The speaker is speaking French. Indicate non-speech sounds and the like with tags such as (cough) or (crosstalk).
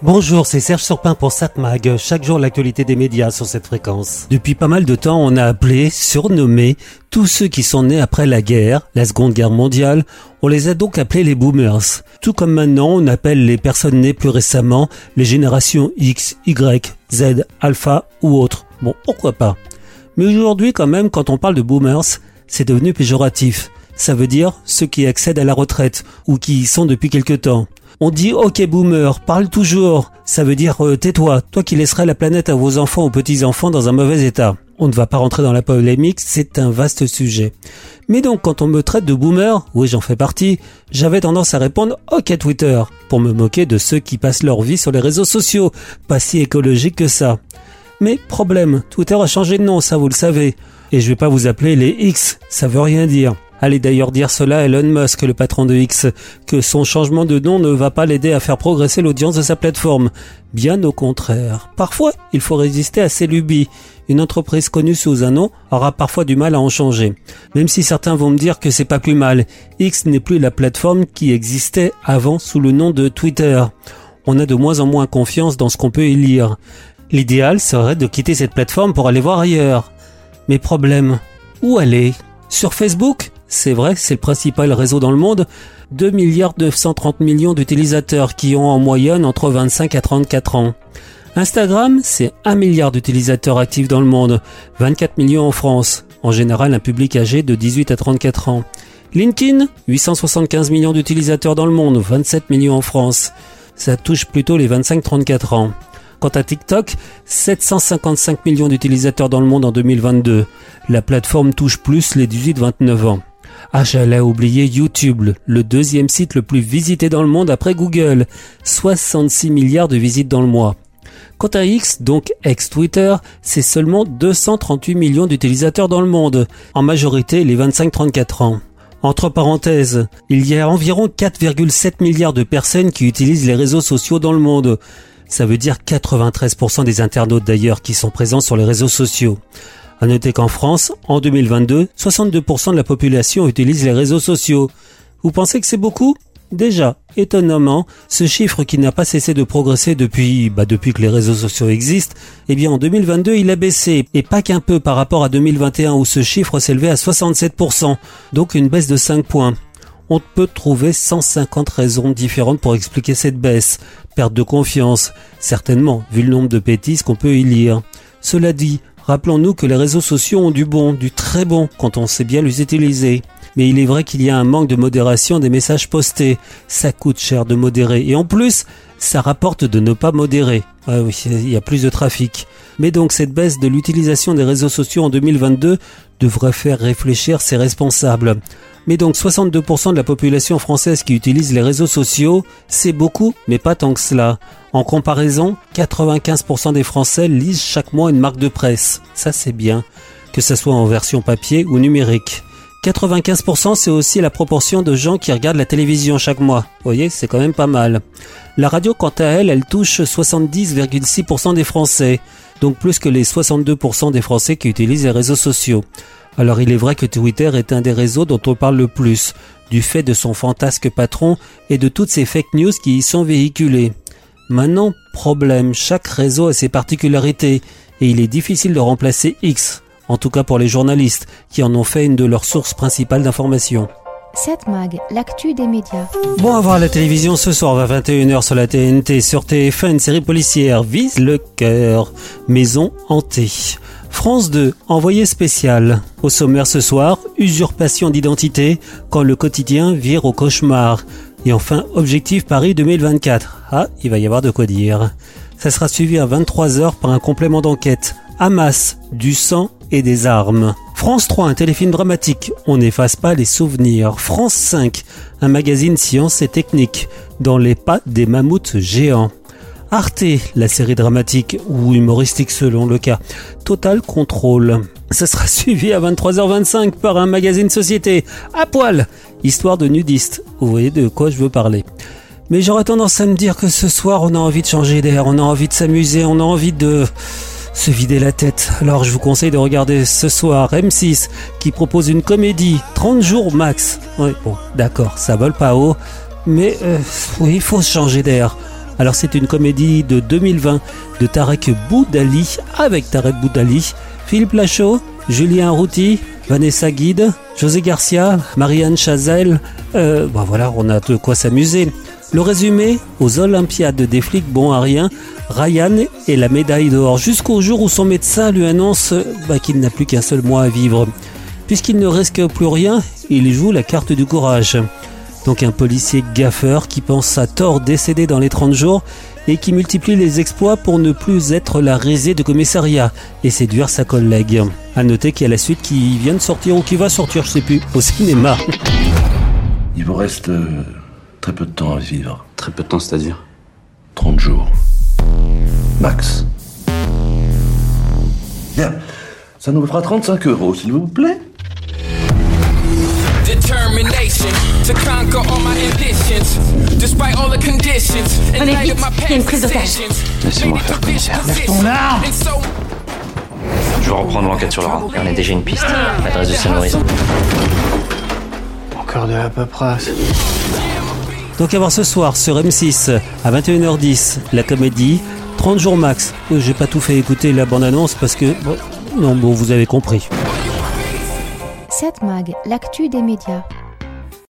Bonjour, c'est Serge Surpin pour SatMag. Chaque jour, l'actualité des médias sur cette fréquence. Depuis pas mal de temps, on a appelé, surnommé, tous ceux qui sont nés après la guerre, la seconde guerre mondiale, on les a donc appelés les boomers. Tout comme maintenant, on appelle les personnes nées plus récemment les générations X, Y, Z, Alpha ou autres. Bon, pourquoi pas? Mais aujourd'hui, quand même, quand on parle de boomers, c'est devenu péjoratif. Ça veut dire ceux qui accèdent à la retraite ou qui y sont depuis quelque temps. On dit ok boomer, parle toujours. Ça veut dire euh, tais-toi, toi qui laisserais la planète à vos enfants ou petits-enfants dans un mauvais état. On ne va pas rentrer dans la polémique, c'est un vaste sujet. Mais donc quand on me traite de boomer, oui j'en fais partie, j'avais tendance à répondre ok Twitter, pour me moquer de ceux qui passent leur vie sur les réseaux sociaux, pas si écologique que ça. Mais problème, Twitter a changé de nom, ça vous le savez. Et je vais pas vous appeler les X, ça veut rien dire. Allez d'ailleurs dire cela à Elon Musk, le patron de X, que son changement de nom ne va pas l'aider à faire progresser l'audience de sa plateforme. Bien au contraire. Parfois, il faut résister à ses lubies. Une entreprise connue sous un nom aura parfois du mal à en changer. Même si certains vont me dire que c'est pas plus mal. X n'est plus la plateforme qui existait avant sous le nom de Twitter. On a de moins en moins confiance dans ce qu'on peut y lire. L'idéal serait de quitter cette plateforme pour aller voir ailleurs. Mais problème, où aller? Sur Facebook? C'est vrai, c'est le principal réseau dans le monde. 2 milliards 930 millions d'utilisateurs qui ont en moyenne entre 25 à 34 ans. Instagram, c'est 1 milliard d'utilisateurs actifs dans le monde, 24 millions en France, en général un public âgé de 18 à 34 ans. LinkedIn, 875 millions d'utilisateurs dans le monde, 27 millions en France. Ça touche plutôt les 25-34 ans. Quant à TikTok, 755 millions d'utilisateurs dans le monde en 2022. La plateforme touche plus les 18-29 ans. Ah, j'allais oublier YouTube, le deuxième site le plus visité dans le monde après Google. 66 milliards de visites dans le mois. Quant à X, donc ex-Twitter, c'est seulement 238 millions d'utilisateurs dans le monde, en majorité les 25-34 ans. Entre parenthèses, il y a environ 4,7 milliards de personnes qui utilisent les réseaux sociaux dans le monde. Ça veut dire 93% des internautes d'ailleurs qui sont présents sur les réseaux sociaux. À noter qu'en France, en 2022, 62% de la population utilise les réseaux sociaux. Vous pensez que c'est beaucoup? Déjà, étonnamment, ce chiffre qui n'a pas cessé de progresser depuis, bah depuis que les réseaux sociaux existent, eh bien en 2022 il a baissé, et pas qu'un peu par rapport à 2021 où ce chiffre s'élevait à 67%, donc une baisse de 5 points. On peut trouver 150 raisons différentes pour expliquer cette baisse. Perte de confiance, certainement, vu le nombre de bêtises qu'on peut y lire. Cela dit, Rappelons-nous que les réseaux sociaux ont du bon, du très bon, quand on sait bien les utiliser. Mais il est vrai qu'il y a un manque de modération des messages postés. Ça coûte cher de modérer. Et en plus, ça rapporte de ne pas modérer. Ah oui, il y a plus de trafic. Mais donc cette baisse de l'utilisation des réseaux sociaux en 2022 devrait faire réfléchir ses responsables. Mais donc 62% de la population française qui utilise les réseaux sociaux, c'est beaucoup, mais pas tant que cela. En comparaison, 95% des Français lisent chaque mois une marque de presse. Ça c'est bien, que ce soit en version papier ou numérique. 95% c'est aussi la proportion de gens qui regardent la télévision chaque mois. Vous voyez, c'est quand même pas mal. La radio quant à elle, elle touche 70,6% des Français, donc plus que les 62% des Français qui utilisent les réseaux sociaux. Alors il est vrai que Twitter est un des réseaux dont on parle le plus, du fait de son fantasque patron et de toutes ces fake news qui y sont véhiculées. Maintenant, problème, chaque réseau a ses particularités et il est difficile de remplacer X, en tout cas pour les journalistes qui en ont fait une de leurs sources principales d'information. 7 Mag, l'actu des médias. Bon à voir à la télévision ce soir à 21h sur la TNT, sur TF1, série policière Vise le cœur, Maison hantée. France 2, envoyé spécial. Au sommaire ce soir, usurpation d'identité quand le quotidien vire au cauchemar. Et enfin, objectif Paris 2024. Ah, il va y avoir de quoi dire. Ça sera suivi à 23h par un complément d'enquête. Hamas, du sang et des armes. France 3, un téléfilm dramatique. On n'efface pas les souvenirs. France 5, un magazine science et technique. Dans les pas des mammouths géants. Arte, la série dramatique ou humoristique selon le cas. Total Control. Ce sera (laughs) suivi à 23h25 par un magazine société. À poil Histoire de nudiste. Vous voyez de quoi je veux parler. Mais j'aurais tendance à me dire que ce soir on a envie de changer d'air, on a envie de s'amuser, on a envie de se vider la tête. Alors je vous conseille de regarder ce soir M6 qui propose une comédie 30 jours max. Oui, bon, d'accord, ça vole pas haut, mais euh, oui, il faut changer d'air. Alors c'est une comédie de 2020 de Tarek Boudali avec Tarek Boudali, Philippe Lachaud, Julien Routy, Vanessa Guide, José Garcia, Marianne Chazelle. Euh, bah voilà, on a de quoi s'amuser. Le résumé, aux Olympiades des flics bon à rien, Ryan est la médaille d'or jusqu'au jour où son médecin lui annonce bah, qu'il n'a plus qu'un seul mois à vivre. Puisqu'il ne risque plus rien, il joue la carte du courage. Donc un policier gaffeur qui pense à tort décédé dans les 30 jours et qui multiplie les exploits pour ne plus être la risée de commissariat et séduire sa collègue. À noter qu'il y a la suite qui vient de sortir ou qui va sortir, je sais plus, au cinéma. (laughs) Il vous reste euh, très peu de temps à vivre. Très peu de temps, c'est-à-dire 30 jours. Max. Bien. Ça nous fera 35 euros, s'il vous plaît. Determination to conquer all my ambitions, despite all the conditions. In light of my past decisions, Laissez-moi faire, ton arme Je vais reprendre l'enquête sur Laurent. On a déjà une piste, l'adresse de Saint-Maurice. Encore de la paperasse. Donc à voir ce soir sur M6 à 21h10 la comédie 30 jours max. Euh, J'ai pas tout fait écouter la bande-annonce parce que bon, non bon vous avez compris. 7 Mag, l'actu des médias.